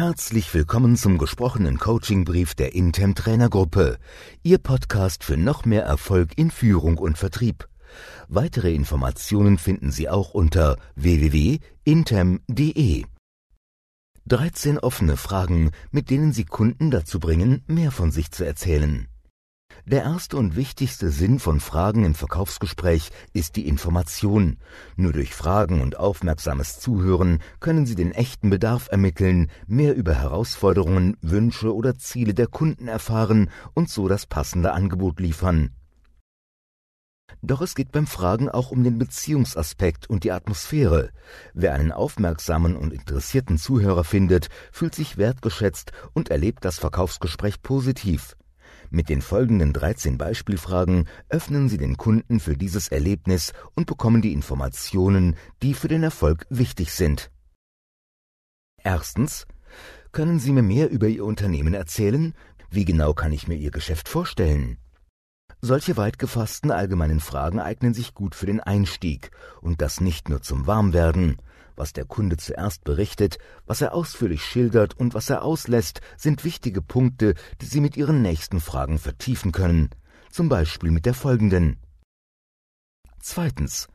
Herzlich willkommen zum gesprochenen Coachingbrief der Intem Trainergruppe, Ihr Podcast für noch mehr Erfolg in Führung und Vertrieb. Weitere Informationen finden Sie auch unter www.intem.de. 13 offene Fragen, mit denen Sie Kunden dazu bringen, mehr von sich zu erzählen. Der erste und wichtigste Sinn von Fragen im Verkaufsgespräch ist die Information. Nur durch Fragen und aufmerksames Zuhören können Sie den echten Bedarf ermitteln, mehr über Herausforderungen, Wünsche oder Ziele der Kunden erfahren und so das passende Angebot liefern. Doch es geht beim Fragen auch um den Beziehungsaspekt und die Atmosphäre. Wer einen aufmerksamen und interessierten Zuhörer findet, fühlt sich wertgeschätzt und erlebt das Verkaufsgespräch positiv. Mit den folgenden 13 Beispielfragen öffnen Sie den Kunden für dieses Erlebnis und bekommen die Informationen, die für den Erfolg wichtig sind. Erstens. Können Sie mir mehr über Ihr Unternehmen erzählen? Wie genau kann ich mir Ihr Geschäft vorstellen? Solche weit gefassten allgemeinen Fragen eignen sich gut für den Einstieg und das nicht nur zum Warmwerden, was der Kunde zuerst berichtet, was er ausführlich schildert und was er auslässt, sind wichtige Punkte, die Sie mit Ihren nächsten Fragen vertiefen können, zum Beispiel mit der folgenden. Zweitens.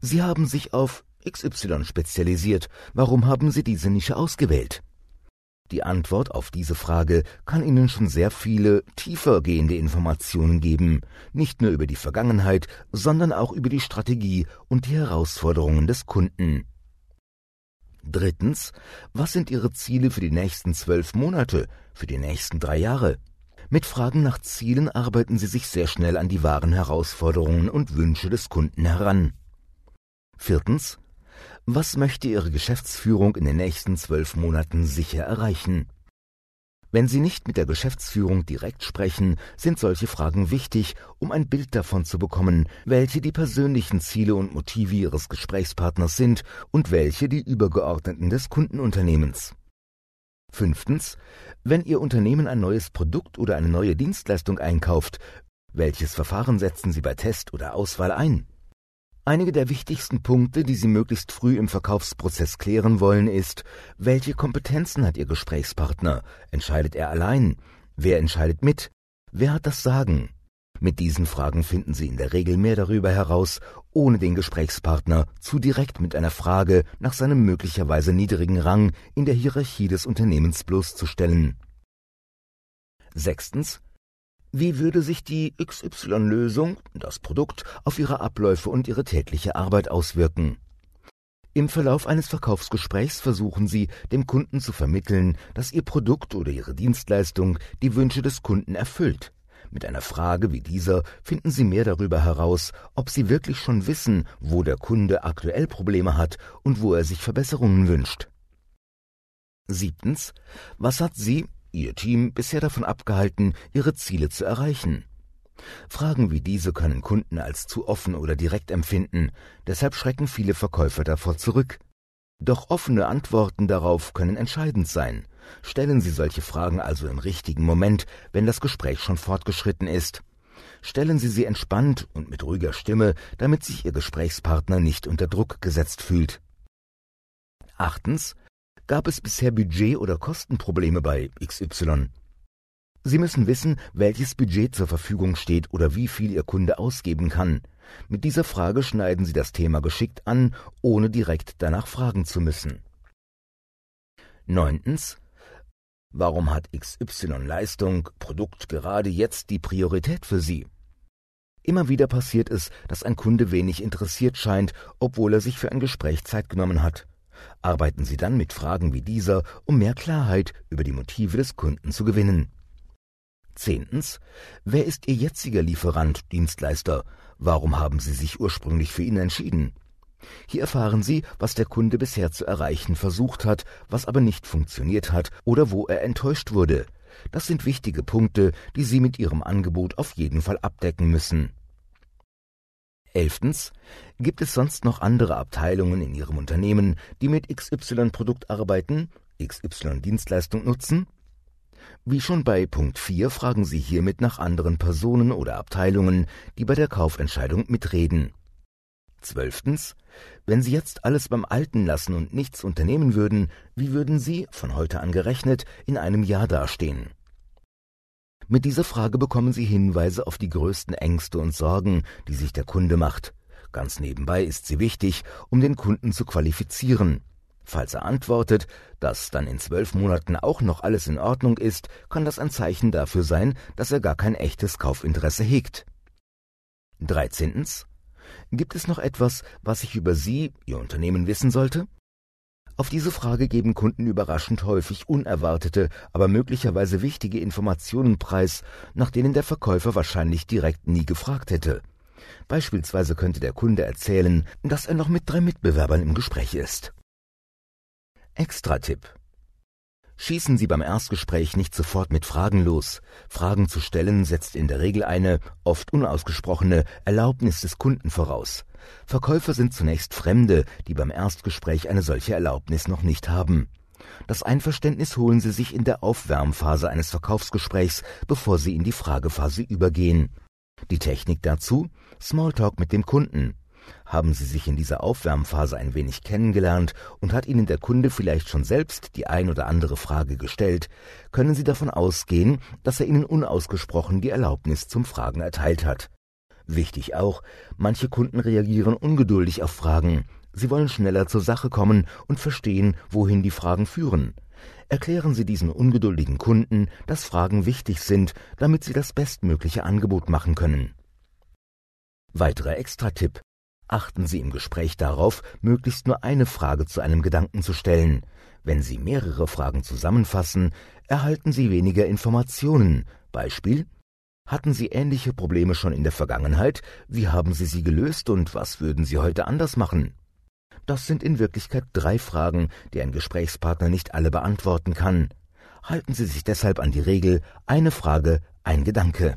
Sie haben sich auf XY spezialisiert. Warum haben Sie diese Nische ausgewählt? Die Antwort auf diese Frage kann Ihnen schon sehr viele tiefer gehende Informationen geben, nicht nur über die Vergangenheit, sondern auch über die Strategie und die Herausforderungen des Kunden. Drittens, was sind Ihre Ziele für die nächsten zwölf Monate, für die nächsten drei Jahre? Mit Fragen nach Zielen arbeiten Sie sich sehr schnell an die wahren Herausforderungen und Wünsche des Kunden heran. Viertens, was möchte Ihre Geschäftsführung in den nächsten zwölf Monaten sicher erreichen? Wenn Sie nicht mit der Geschäftsführung direkt sprechen, sind solche Fragen wichtig, um ein Bild davon zu bekommen, welche die persönlichen Ziele und Motive Ihres Gesprächspartners sind und welche die übergeordneten des Kundenunternehmens. Fünftens. Wenn Ihr Unternehmen ein neues Produkt oder eine neue Dienstleistung einkauft, welches Verfahren setzen Sie bei Test oder Auswahl ein? Einige der wichtigsten Punkte, die Sie möglichst früh im Verkaufsprozess klären wollen, ist, welche Kompetenzen hat Ihr Gesprächspartner? Entscheidet er allein? Wer entscheidet mit? Wer hat das Sagen? Mit diesen Fragen finden Sie in der Regel mehr darüber heraus, ohne den Gesprächspartner zu direkt mit einer Frage nach seinem möglicherweise niedrigen Rang in der Hierarchie des Unternehmens bloßzustellen. Sechstens. Wie würde sich die XY-Lösung, das Produkt, auf Ihre Abläufe und Ihre tägliche Arbeit auswirken? Im Verlauf eines Verkaufsgesprächs versuchen Sie, dem Kunden zu vermitteln, dass Ihr Produkt oder Ihre Dienstleistung die Wünsche des Kunden erfüllt. Mit einer Frage wie dieser finden Sie mehr darüber heraus, ob Sie wirklich schon wissen, wo der Kunde aktuell Probleme hat und wo er sich Verbesserungen wünscht. Siebtens. Was hat Sie Ihr Team bisher davon abgehalten, ihre Ziele zu erreichen? Fragen wie diese können Kunden als zu offen oder direkt empfinden, deshalb schrecken viele Verkäufer davor zurück. Doch offene Antworten darauf können entscheidend sein. Stellen Sie solche Fragen also im richtigen Moment, wenn das Gespräch schon fortgeschritten ist. Stellen Sie sie entspannt und mit ruhiger Stimme, damit sich Ihr Gesprächspartner nicht unter Druck gesetzt fühlt. Achtens. Gab es bisher Budget- oder Kostenprobleme bei XY? Sie müssen wissen, welches Budget zur Verfügung steht oder wie viel Ihr Kunde ausgeben kann. Mit dieser Frage schneiden Sie das Thema geschickt an, ohne direkt danach fragen zu müssen. Neuntens. Warum hat XY Leistung, Produkt gerade jetzt die Priorität für Sie? Immer wieder passiert es, dass ein Kunde wenig interessiert scheint, obwohl er sich für ein Gespräch Zeit genommen hat. Arbeiten Sie dann mit Fragen wie dieser, um mehr Klarheit über die Motive des Kunden zu gewinnen. Zehntens. Wer ist Ihr jetziger Lieferant, Dienstleister? Warum haben Sie sich ursprünglich für ihn entschieden? Hier erfahren Sie, was der Kunde bisher zu erreichen versucht hat, was aber nicht funktioniert hat oder wo er enttäuscht wurde. Das sind wichtige Punkte, die Sie mit Ihrem Angebot auf jeden Fall abdecken müssen. Elftens. Gibt es sonst noch andere Abteilungen in Ihrem Unternehmen, die mit XY-Produkt arbeiten, XY-Dienstleistung nutzen? Wie schon bei Punkt 4 fragen Sie hiermit nach anderen Personen oder Abteilungen, die bei der Kaufentscheidung mitreden. Zwölftens. Wenn Sie jetzt alles beim Alten lassen und nichts unternehmen würden, wie würden Sie, von heute an gerechnet, in einem Jahr dastehen? Mit dieser Frage bekommen Sie Hinweise auf die größten Ängste und Sorgen, die sich der Kunde macht. Ganz nebenbei ist sie wichtig, um den Kunden zu qualifizieren. Falls er antwortet, dass dann in zwölf Monaten auch noch alles in Ordnung ist, kann das ein Zeichen dafür sein, dass er gar kein echtes Kaufinteresse hegt. 13. Gibt es noch etwas, was ich über Sie, Ihr Unternehmen wissen sollte? Auf diese Frage geben Kunden überraschend häufig unerwartete, aber möglicherweise wichtige Informationen preis, nach denen der Verkäufer wahrscheinlich direkt nie gefragt hätte. Beispielsweise könnte der Kunde erzählen, dass er noch mit drei Mitbewerbern im Gespräch ist. Extra-Tipp Schießen Sie beim Erstgespräch nicht sofort mit Fragen los. Fragen zu stellen setzt in der Regel eine, oft unausgesprochene, Erlaubnis des Kunden voraus. Verkäufer sind zunächst Fremde, die beim Erstgespräch eine solche Erlaubnis noch nicht haben. Das Einverständnis holen Sie sich in der Aufwärmphase eines Verkaufsgesprächs, bevor Sie in die Fragephase übergehen. Die Technik dazu? Smalltalk mit dem Kunden. Haben Sie sich in dieser Aufwärmphase ein wenig kennengelernt und hat Ihnen der Kunde vielleicht schon selbst die ein oder andere Frage gestellt, können Sie davon ausgehen, dass er Ihnen unausgesprochen die Erlaubnis zum Fragen erteilt hat. Wichtig auch, manche Kunden reagieren ungeduldig auf Fragen. Sie wollen schneller zur Sache kommen und verstehen, wohin die Fragen führen. Erklären Sie diesen ungeduldigen Kunden, dass Fragen wichtig sind, damit Sie das bestmögliche Angebot machen können. Weiterer Extra-Tipp. Achten Sie im Gespräch darauf, möglichst nur eine Frage zu einem Gedanken zu stellen. Wenn Sie mehrere Fragen zusammenfassen, erhalten Sie weniger Informationen. Beispiel Hatten Sie ähnliche Probleme schon in der Vergangenheit? Wie haben Sie sie gelöst und was würden Sie heute anders machen? Das sind in Wirklichkeit drei Fragen, die ein Gesprächspartner nicht alle beantworten kann. Halten Sie sich deshalb an die Regel eine Frage, ein Gedanke.